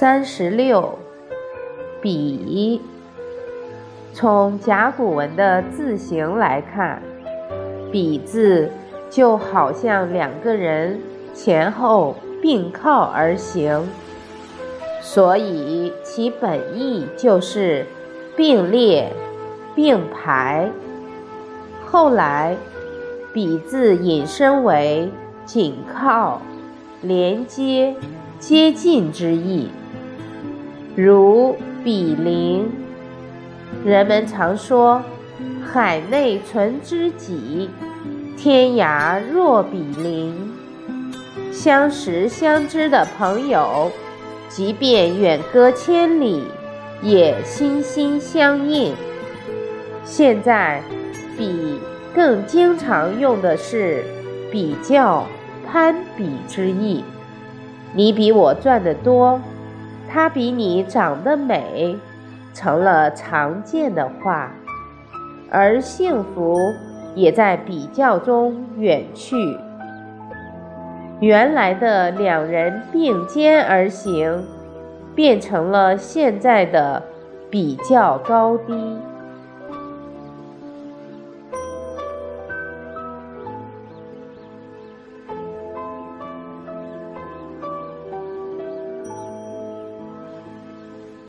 三十六，比。从甲骨文的字形来看，比字就好像两个人前后并靠而行，所以其本意就是并列、并排。后来，比字引申为紧靠、连接。接近之意，如比邻。人们常说“海内存知己，天涯若比邻”。相识相知的朋友，即便远隔千里，也心心相印。现在，比更经常用的是比较、攀比之意。你比我赚得多，他比你长得美，成了常见的话，而幸福也在比较中远去。原来的两人并肩而行，变成了现在的比较高低。